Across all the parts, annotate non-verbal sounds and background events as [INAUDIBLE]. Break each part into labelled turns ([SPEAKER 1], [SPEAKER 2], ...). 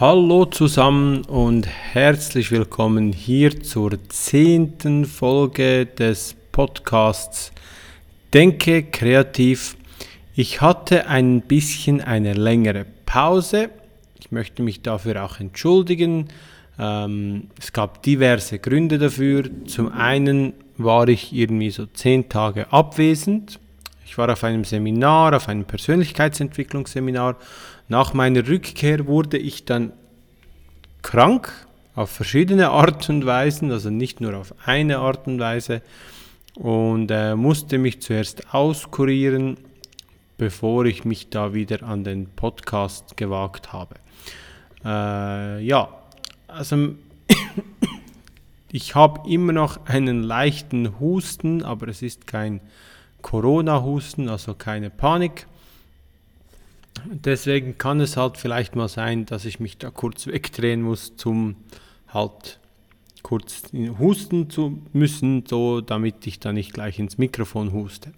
[SPEAKER 1] Hallo zusammen und herzlich willkommen hier zur zehnten Folge des Podcasts Denke kreativ. Ich hatte ein bisschen eine längere Pause. Ich möchte mich dafür auch entschuldigen. Ähm, es gab diverse Gründe dafür. Zum einen war ich irgendwie so zehn Tage abwesend. Ich war auf einem Seminar, auf einem Persönlichkeitsentwicklungsseminar nach meiner Rückkehr wurde ich dann krank auf verschiedene Art und Weisen, also nicht nur auf eine Art und Weise und äh, musste mich zuerst auskurieren, bevor ich mich da wieder an den Podcast gewagt habe. Äh, ja, also ich habe immer noch einen leichten Husten, aber es ist kein Corona-Husten, also keine Panik. Deswegen kann es halt vielleicht mal sein, dass ich mich da kurz wegdrehen muss, zum halt kurz husten zu müssen, so damit ich da nicht gleich ins Mikrofon huste.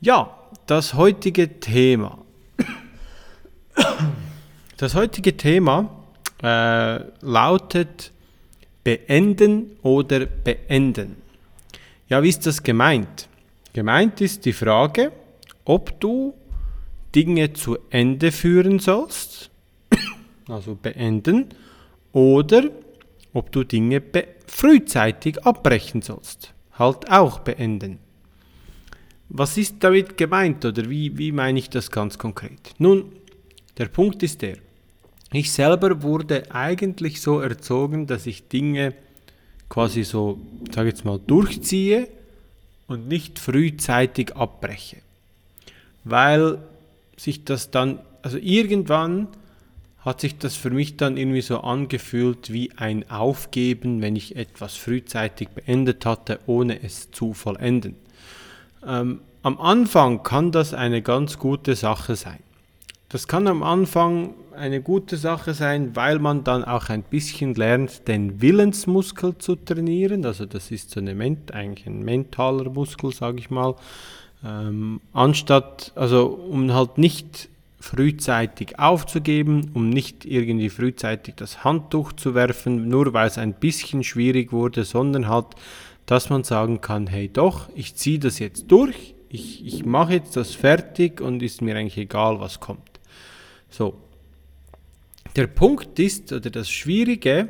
[SPEAKER 1] Ja, das heutige Thema. Das heutige Thema äh, lautet beenden oder beenden. Ja, wie ist das gemeint? Gemeint ist die Frage, ob du Dinge zu Ende führen sollst, [COUGHS] also beenden, oder ob du Dinge frühzeitig abbrechen sollst, halt auch beenden. Was ist damit gemeint oder wie, wie meine ich das ganz konkret? Nun, der Punkt ist der, ich selber wurde eigentlich so erzogen, dass ich Dinge quasi so, sage jetzt mal, durchziehe und nicht frühzeitig abbreche. Weil sich das dann, also irgendwann hat sich das für mich dann irgendwie so angefühlt wie ein Aufgeben, wenn ich etwas frühzeitig beendet hatte, ohne es zu vollenden. Ähm, am Anfang kann das eine ganz gute Sache sein. Das kann am Anfang eine gute Sache sein, weil man dann auch ein bisschen lernt, den Willensmuskel zu trainieren. Also das ist so eine, eigentlich ein mentaler Muskel, sage ich mal. Ähm, anstatt, also um halt nicht frühzeitig aufzugeben, um nicht irgendwie frühzeitig das Handtuch zu werfen, nur weil es ein bisschen schwierig wurde, sondern halt, dass man sagen kann, hey doch, ich ziehe das jetzt durch, ich, ich mache jetzt das fertig und ist mir eigentlich egal, was kommt. So. Der Punkt ist, oder das Schwierige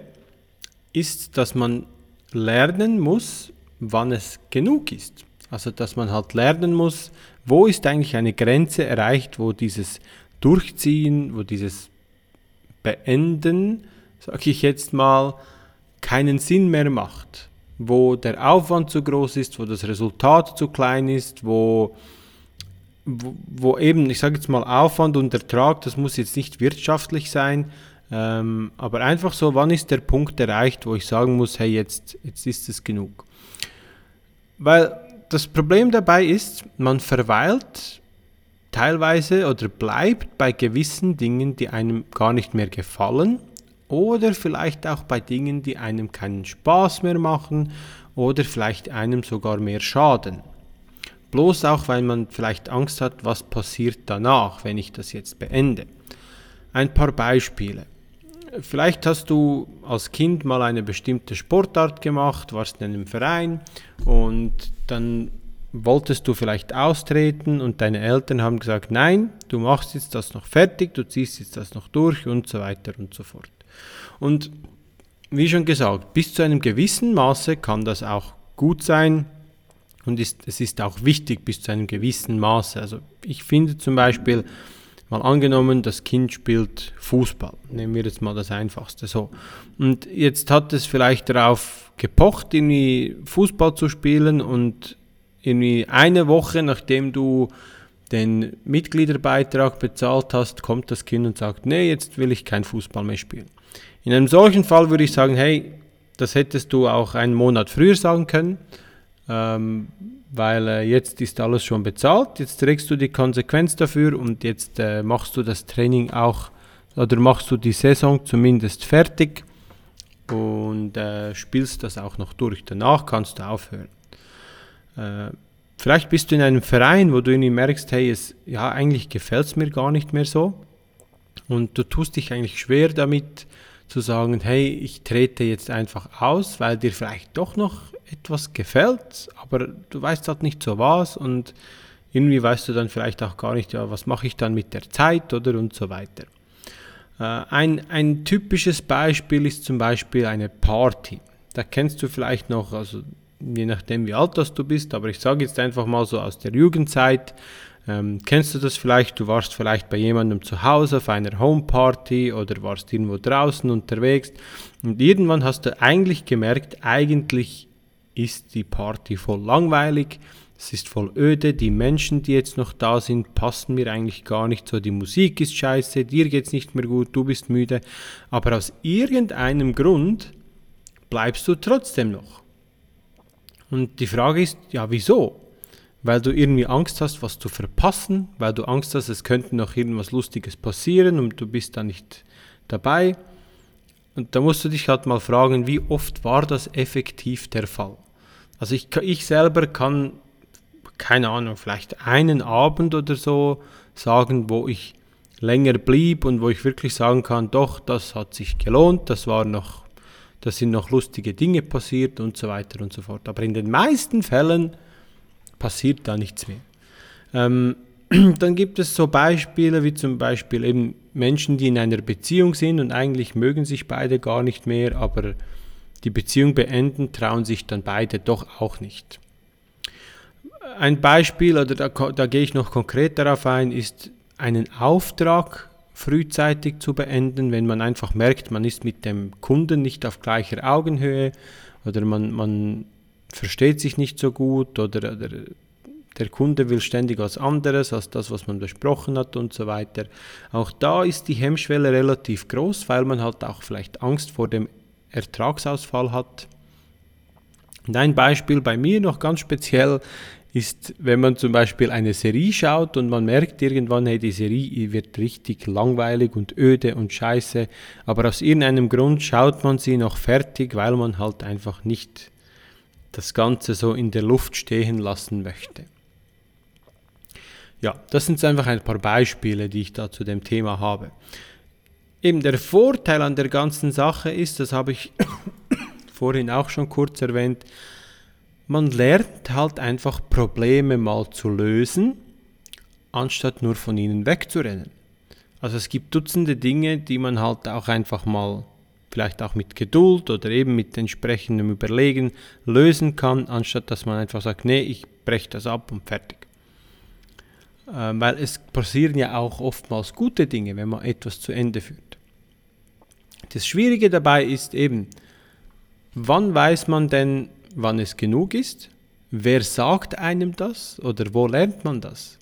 [SPEAKER 1] ist, dass man lernen muss, wann es genug ist. Also dass man halt lernen muss, wo ist eigentlich eine Grenze erreicht, wo dieses Durchziehen, wo dieses Beenden, sage ich jetzt mal, keinen Sinn mehr macht. Wo der Aufwand zu groß ist, wo das Resultat zu klein ist, wo, wo, wo eben, ich sage jetzt mal, Aufwand und Ertrag, das muss jetzt nicht wirtschaftlich sein, ähm, aber einfach so, wann ist der Punkt erreicht, wo ich sagen muss, hey, jetzt, jetzt ist es genug. Weil das Problem dabei ist, man verweilt teilweise oder bleibt bei gewissen Dingen, die einem gar nicht mehr gefallen oder vielleicht auch bei Dingen, die einem keinen Spaß mehr machen oder vielleicht einem sogar mehr schaden. Bloß auch, weil man vielleicht Angst hat, was passiert danach, wenn ich das jetzt beende. Ein paar Beispiele. Vielleicht hast du als Kind mal eine bestimmte Sportart gemacht, warst in einem Verein und dann wolltest du vielleicht austreten und deine Eltern haben gesagt, nein, du machst jetzt das noch fertig, du ziehst jetzt das noch durch und so weiter und so fort. Und wie schon gesagt, bis zu einem gewissen Maße kann das auch gut sein und ist, es ist auch wichtig bis zu einem gewissen Maße. Also ich finde zum Beispiel, Mal angenommen, das Kind spielt Fußball. Nehmen wir jetzt mal das Einfachste so. Und jetzt hat es vielleicht darauf gepocht, irgendwie Fußball zu spielen und irgendwie eine Woche, nachdem du den Mitgliederbeitrag bezahlt hast, kommt das Kind und sagt, nee, jetzt will ich kein Fußball mehr spielen. In einem solchen Fall würde ich sagen, hey, das hättest du auch einen Monat früher sagen können. Ähm, weil äh, jetzt ist alles schon bezahlt, jetzt trägst du die Konsequenz dafür und jetzt äh, machst du das Training auch oder machst du die Saison zumindest fertig und äh, spielst das auch noch durch. Danach kannst du aufhören. Äh, vielleicht bist du in einem Verein, wo du irgendwie merkst, hey, es, ja, eigentlich gefällt es mir gar nicht mehr so. und du tust dich eigentlich schwer damit zu sagen, hey, ich trete jetzt einfach aus, weil dir vielleicht doch noch etwas gefällt, aber du weißt halt nicht so was und irgendwie weißt du dann vielleicht auch gar nicht, ja, was mache ich dann mit der Zeit oder und so weiter. Äh, ein, ein typisches Beispiel ist zum Beispiel eine Party. Da kennst du vielleicht noch, also je nachdem wie alt das du bist, aber ich sage jetzt einfach mal so aus der Jugendzeit, ähm, kennst du das vielleicht? Du warst vielleicht bei jemandem zu Hause auf einer Homeparty oder warst irgendwo draußen unterwegs und irgendwann hast du eigentlich gemerkt, eigentlich ist die Party voll langweilig, es ist voll öde, die Menschen, die jetzt noch da sind, passen mir eigentlich gar nicht so, die Musik ist scheiße, dir geht's nicht mehr gut, du bist müde, aber aus irgendeinem Grund bleibst du trotzdem noch. Und die Frage ist, ja, wieso? Weil du irgendwie Angst hast, was zu verpassen, weil du Angst hast, es könnte noch irgendwas Lustiges passieren und du bist da nicht dabei. Und da musst du dich halt mal fragen, wie oft war das effektiv der Fall? Also ich, ich selber kann, keine Ahnung, vielleicht einen Abend oder so sagen, wo ich länger blieb und wo ich wirklich sagen kann, doch, das hat sich gelohnt, das war noch da sind noch lustige Dinge passiert und so weiter und so fort. Aber in den meisten Fällen passiert da nichts mehr. Ähm, [CLEARS THROAT] dann gibt es so Beispiele wie zum Beispiel eben Menschen, die in einer Beziehung sind und eigentlich mögen sich beide gar nicht mehr, aber die Beziehung beenden, trauen sich dann beide doch auch nicht. Ein Beispiel, oder da, da gehe ich noch konkret darauf ein, ist einen Auftrag frühzeitig zu beenden, wenn man einfach merkt, man ist mit dem Kunden nicht auf gleicher Augenhöhe oder man, man versteht sich nicht so gut oder, oder der Kunde will ständig was anderes als das, was man besprochen hat und so weiter. Auch da ist die Hemmschwelle relativ groß, weil man halt auch vielleicht Angst vor dem Ertragsausfall hat. Und ein Beispiel bei mir noch ganz speziell ist, wenn man zum Beispiel eine Serie schaut und man merkt irgendwann, hey, die Serie wird richtig langweilig und öde und scheiße, aber aus irgendeinem Grund schaut man sie noch fertig, weil man halt einfach nicht das Ganze so in der Luft stehen lassen möchte. Ja, das sind einfach ein paar Beispiele, die ich da zu dem Thema habe. Eben der Vorteil an der ganzen Sache ist, das habe ich [COUGHS] vorhin auch schon kurz erwähnt, man lernt halt einfach Probleme mal zu lösen, anstatt nur von ihnen wegzurennen. Also es gibt Dutzende Dinge, die man halt auch einfach mal vielleicht auch mit Geduld oder eben mit entsprechendem Überlegen lösen kann, anstatt dass man einfach sagt, nee, ich breche das ab und fertig. Ähm, weil es passieren ja auch oftmals gute Dinge, wenn man etwas zu Ende führt. Das Schwierige dabei ist eben, wann weiß man denn, wann es genug ist? Wer sagt einem das oder wo lernt man das?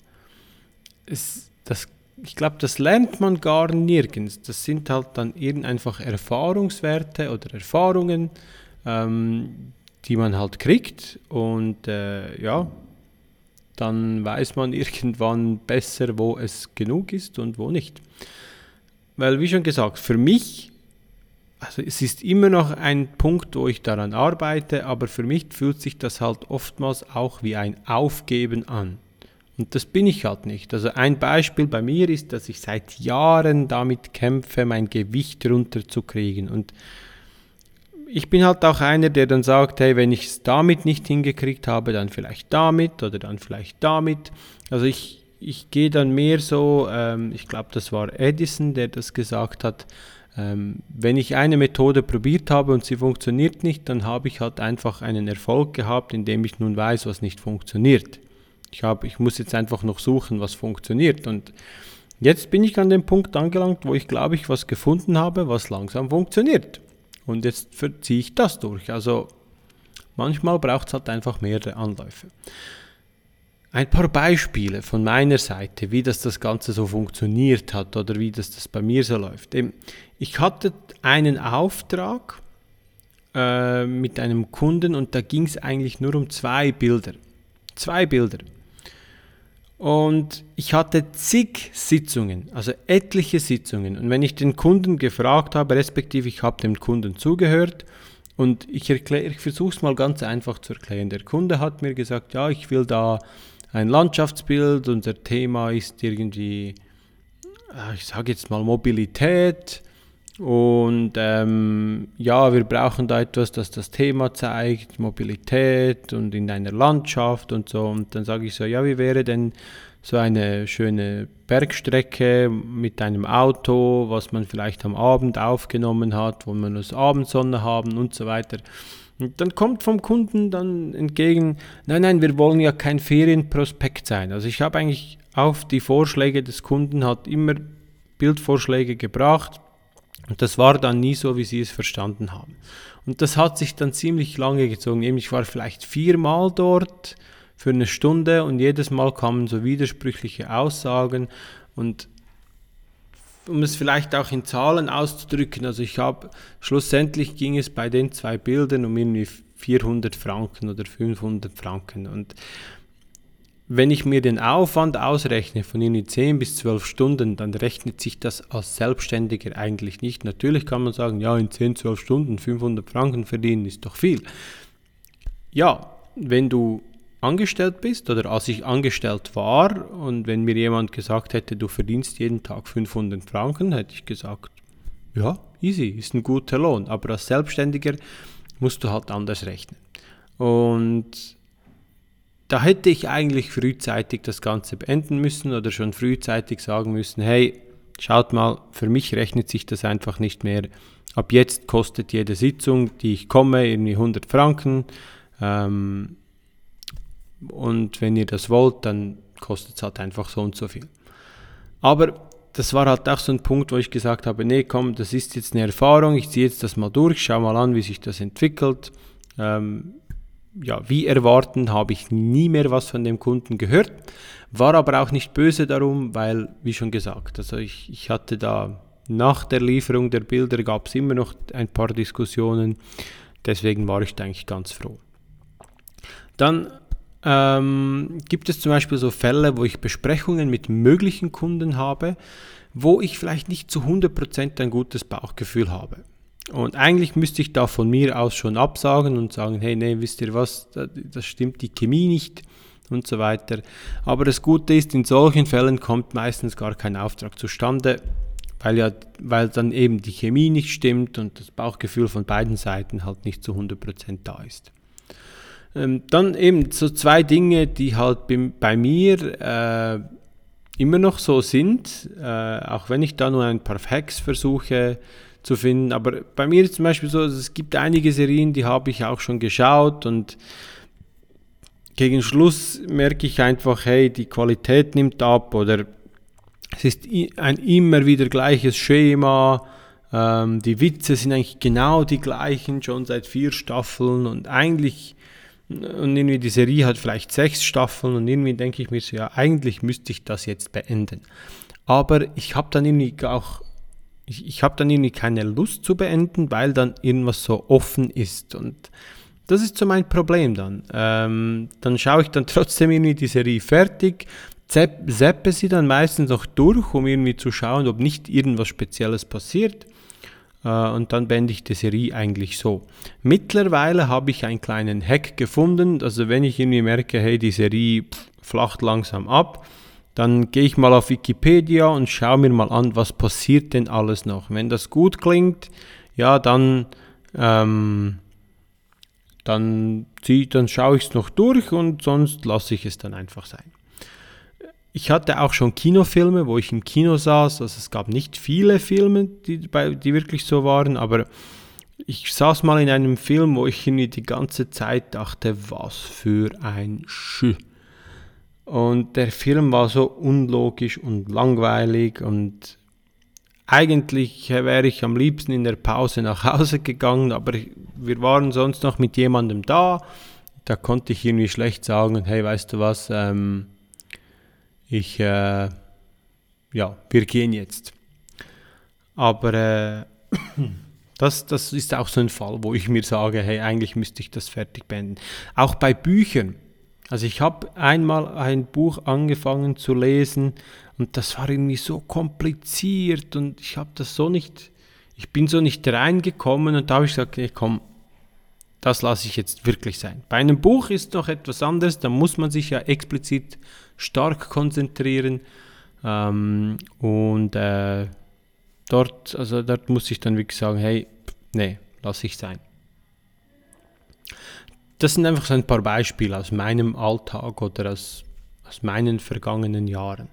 [SPEAKER 1] Es, das ich glaube, das lernt man gar nirgends. Das sind halt dann eben einfach Erfahrungswerte oder Erfahrungen, ähm, die man halt kriegt. Und äh, ja, dann weiß man irgendwann besser, wo es genug ist und wo nicht. Weil, wie schon gesagt, für mich also es ist immer noch ein Punkt, wo ich daran arbeite, aber für mich fühlt sich das halt oftmals auch wie ein Aufgeben an. Und das bin ich halt nicht. Also ein Beispiel bei mir ist, dass ich seit Jahren damit kämpfe, mein Gewicht runterzukriegen. Und ich bin halt auch einer, der dann sagt, hey, wenn ich es damit nicht hingekriegt habe, dann vielleicht damit oder dann vielleicht damit. Also ich, ich gehe dann mehr so, ähm, ich glaube, das war Edison, der das gesagt hat, ähm, wenn ich eine Methode probiert habe und sie funktioniert nicht, dann habe ich halt einfach einen Erfolg gehabt, indem ich nun weiß, was nicht funktioniert. Ich, hab, ich muss jetzt einfach noch suchen, was funktioniert. Und jetzt bin ich an dem Punkt angelangt, wo ich glaube ich was gefunden habe, was langsam funktioniert. Und jetzt verziehe ich das durch. Also manchmal braucht es halt einfach mehrere Anläufe. Ein paar Beispiele von meiner Seite, wie das das Ganze so funktioniert hat oder wie das, das bei mir so läuft. Ich hatte einen Auftrag äh, mit einem Kunden und da ging es eigentlich nur um zwei Bilder. Zwei Bilder. Und ich hatte zig Sitzungen, also etliche Sitzungen. Und wenn ich den Kunden gefragt habe, respektive ich habe dem Kunden zugehört, und ich, ich versuche es mal ganz einfach zu erklären. Der Kunde hat mir gesagt, ja, ich will da ein Landschaftsbild, unser Thema ist irgendwie ich sage jetzt mal Mobilität und ähm, ja, wir brauchen da etwas, das das Thema zeigt, Mobilität und in einer Landschaft und so. Und dann sage ich so, ja, wie wäre denn so eine schöne Bergstrecke mit einem Auto, was man vielleicht am Abend aufgenommen hat, wo man das Abendsonne haben und so weiter. Und dann kommt vom Kunden dann entgegen, nein, nein, wir wollen ja kein Ferienprospekt sein. Also ich habe eigentlich auf die Vorschläge des Kunden hat immer Bildvorschläge gebracht und das war dann nie so, wie sie es verstanden haben. Und das hat sich dann ziemlich lange gezogen. Ich war vielleicht viermal dort für eine Stunde und jedes Mal kamen so widersprüchliche Aussagen und um es vielleicht auch in Zahlen auszudrücken, also ich habe, schlussendlich ging es bei den zwei Bildern um irgendwie 400 Franken oder 500 Franken und wenn ich mir den Aufwand ausrechne von irgendwie 10 bis 12 Stunden, dann rechnet sich das als Selbstständiger eigentlich nicht. Natürlich kann man sagen, ja, in 10, 12 Stunden 500 Franken verdienen ist doch viel. Ja, wenn du angestellt bist oder als ich angestellt war und wenn mir jemand gesagt hätte, du verdienst jeden Tag 500 Franken, hätte ich gesagt, ja, easy, ist ein guter Lohn. Aber als Selbstständiger musst du halt anders rechnen. Und da hätte ich eigentlich frühzeitig das Ganze beenden müssen oder schon frühzeitig sagen müssen, hey, schaut mal, für mich rechnet sich das einfach nicht mehr. Ab jetzt kostet jede Sitzung, die ich komme, irgendwie 100 Franken. Ähm, und wenn ihr das wollt, dann kostet es halt einfach so und so viel. Aber das war halt auch so ein Punkt, wo ich gesagt habe, nee, komm, das ist jetzt eine Erfahrung, ich ziehe jetzt das mal durch, schau mal an, wie sich das entwickelt. Ähm, ja, wie erwarten, habe ich nie mehr was von dem Kunden gehört, war aber auch nicht böse darum, weil, wie schon gesagt, also ich, ich hatte da nach der Lieferung der Bilder gab es immer noch ein paar Diskussionen, deswegen war ich da eigentlich ganz froh. Dann ähm, gibt es zum Beispiel so Fälle, wo ich Besprechungen mit möglichen Kunden habe, wo ich vielleicht nicht zu 100% ein gutes Bauchgefühl habe. Und eigentlich müsste ich da von mir aus schon absagen und sagen, hey, nee, wisst ihr was, das stimmt die Chemie nicht und so weiter. Aber das Gute ist, in solchen Fällen kommt meistens gar kein Auftrag zustande, weil ja, weil dann eben die Chemie nicht stimmt und das Bauchgefühl von beiden Seiten halt nicht zu 100% da ist. Ähm, dann eben so zwei Dinge, die halt bei mir äh, immer noch so sind, äh, auch wenn ich da nur ein paar Hacks versuche zu finden. Aber bei mir ist zum Beispiel so, es gibt einige Serien, die habe ich auch schon geschaut und gegen Schluss merke ich einfach, hey, die Qualität nimmt ab oder es ist ein immer wieder gleiches Schema. Ähm, die Witze sind eigentlich genau die gleichen, schon seit vier Staffeln und eigentlich, und irgendwie die Serie hat vielleicht sechs Staffeln und irgendwie denke ich mir so, ja, eigentlich müsste ich das jetzt beenden. Aber ich habe dann irgendwie auch ich, ich habe dann irgendwie keine Lust zu beenden, weil dann irgendwas so offen ist. Und das ist so mein Problem dann. Ähm, dann schaue ich dann [LAUGHS] trotzdem irgendwie die Serie fertig, zappe sie dann meistens noch durch, um irgendwie zu schauen, ob nicht irgendwas Spezielles passiert. Äh, und dann beende ich die Serie eigentlich so. Mittlerweile habe ich einen kleinen Hack gefunden. Also wenn ich irgendwie merke, hey, die Serie flacht langsam ab, dann gehe ich mal auf Wikipedia und schaue mir mal an, was passiert denn alles noch. Wenn das gut klingt, ja, dann, ähm, dann, dann schaue ich es noch durch und sonst lasse ich es dann einfach sein. Ich hatte auch schon Kinofilme, wo ich im Kino saß. Also es gab nicht viele Filme, die, die wirklich so waren, aber ich saß mal in einem Film, wo ich irgendwie die ganze Zeit dachte, was für ein Schü. Und der Film war so unlogisch und langweilig und eigentlich wäre ich am liebsten in der Pause nach Hause gegangen, aber wir waren sonst noch mit jemandem da. Da konnte ich irgendwie schlecht sagen, hey, weißt du was, ähm, ich, äh, ja, wir gehen jetzt. Aber äh, [CLEARS THROAT] das, das ist auch so ein Fall, wo ich mir sage, hey, eigentlich müsste ich das fertig beenden. Auch bei Büchern. Also ich habe einmal ein Buch angefangen zu lesen und das war irgendwie so kompliziert und ich habe das so nicht, ich bin so nicht reingekommen und da habe ich gesagt, okay, komm, das lasse ich jetzt wirklich sein. Bei einem Buch ist noch etwas anderes, da muss man sich ja explizit stark konzentrieren. Ähm, und äh, dort, also dort muss ich dann wirklich sagen, hey, nee, lass ich sein. Das sind einfach so ein paar Beispiele aus meinem Alltag oder aus, aus meinen vergangenen Jahren.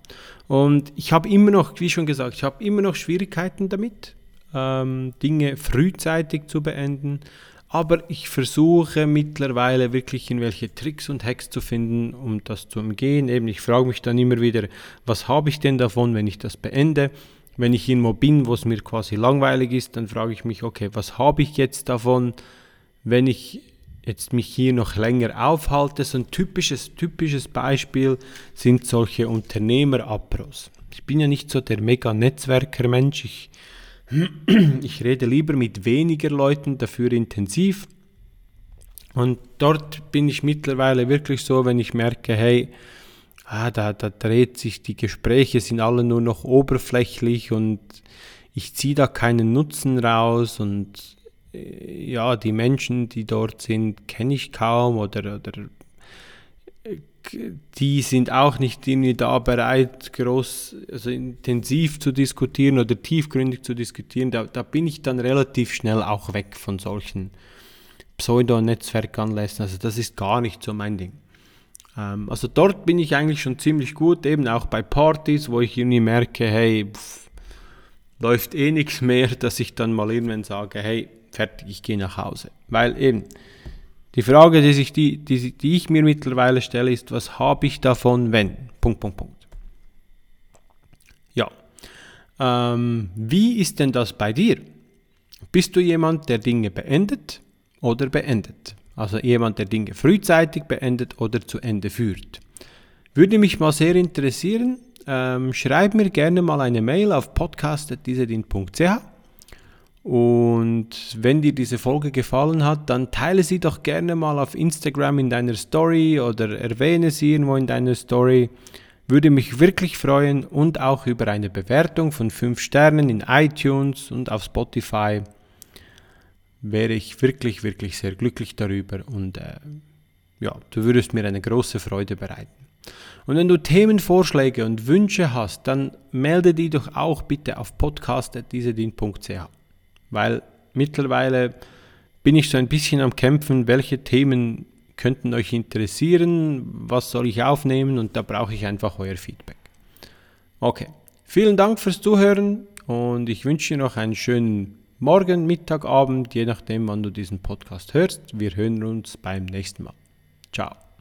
[SPEAKER 1] Und ich habe immer noch, wie schon gesagt, ich habe immer noch Schwierigkeiten damit, ähm, Dinge frühzeitig zu beenden. Aber ich versuche mittlerweile wirklich irgendwelche Tricks und Hacks zu finden, um das zu umgehen. Eben, ich frage mich dann immer wieder, was habe ich denn davon, wenn ich das beende? Wenn ich irgendwo bin, wo es mir quasi langweilig ist, dann frage ich mich, okay, was habe ich jetzt davon, wenn ich jetzt mich hier noch länger aufhalte? So ein typisches, typisches Beispiel sind solche Unternehmer-Apros. Ich bin ja nicht so der Mega-Netzwerker-Mensch. Ich [CLEARS THROAT] ich rede lieber mit weniger Leuten, dafür intensiv. Und dort bin ich mittlerweile wirklich so, wenn ich merke, hey, ah, da, da dreht sich, die Gespräche sind alle nur noch oberflächlich und ich ziehe da keinen Nutzen raus und ja, die Menschen, die dort sind, kenne ich kaum oder, oder die sind auch nicht irgendwie da bereit, groß, also intensiv zu diskutieren oder tiefgründig zu diskutieren. Da, da bin ich dann relativ schnell auch weg von solchen Pseudo-Netzwerkanlässen. Also das ist gar nicht so mein Ding. Ähm, also dort bin ich eigentlich schon ziemlich gut, eben auch bei Partys, wo ich irgendwie merke, hey, pff, läuft eh nichts mehr, [LAUGHS] dass ich dann mal irgendwann sage, hey, fertig, ich gehe nach Hause. Weil eben, die Frage, die, sich die, die, die ich mir mittlerweile stelle, ist, was habe ich davon, wenn? Punkt, Punkt, Punkt. Ja. Ähm, wie ist denn das bei dir? Bist du jemand, der Dinge beendet oder beendet? Also jemand, der Dinge frühzeitig beendet oder zu Ende führt. Würde mich mal sehr interessieren. Ähm, schreib mir gerne mal eine Mail auf podcast.diesedin.ch und wenn dir diese Folge gefallen hat, dann teile sie doch gerne mal auf Instagram in deiner Story oder erwähne sie irgendwo in deiner Story. Würde mich wirklich freuen und auch über eine Bewertung von 5 Sternen in iTunes und auf Spotify wäre ich wirklich, wirklich sehr glücklich darüber und äh, ja, du würdest mir eine große Freude bereiten. Und wenn du Themenvorschläge und Wünsche hast, dann melde die doch auch bitte auf podcast.diesedin.ch weil mittlerweile bin ich so ein bisschen am Kämpfen, welche Themen könnten euch interessieren, was soll ich aufnehmen und da brauche ich einfach euer Feedback. Okay, vielen Dank fürs Zuhören und ich wünsche dir noch einen schönen Morgen, Mittag, Abend, je nachdem, wann du diesen Podcast hörst. Wir hören uns beim nächsten Mal. Ciao.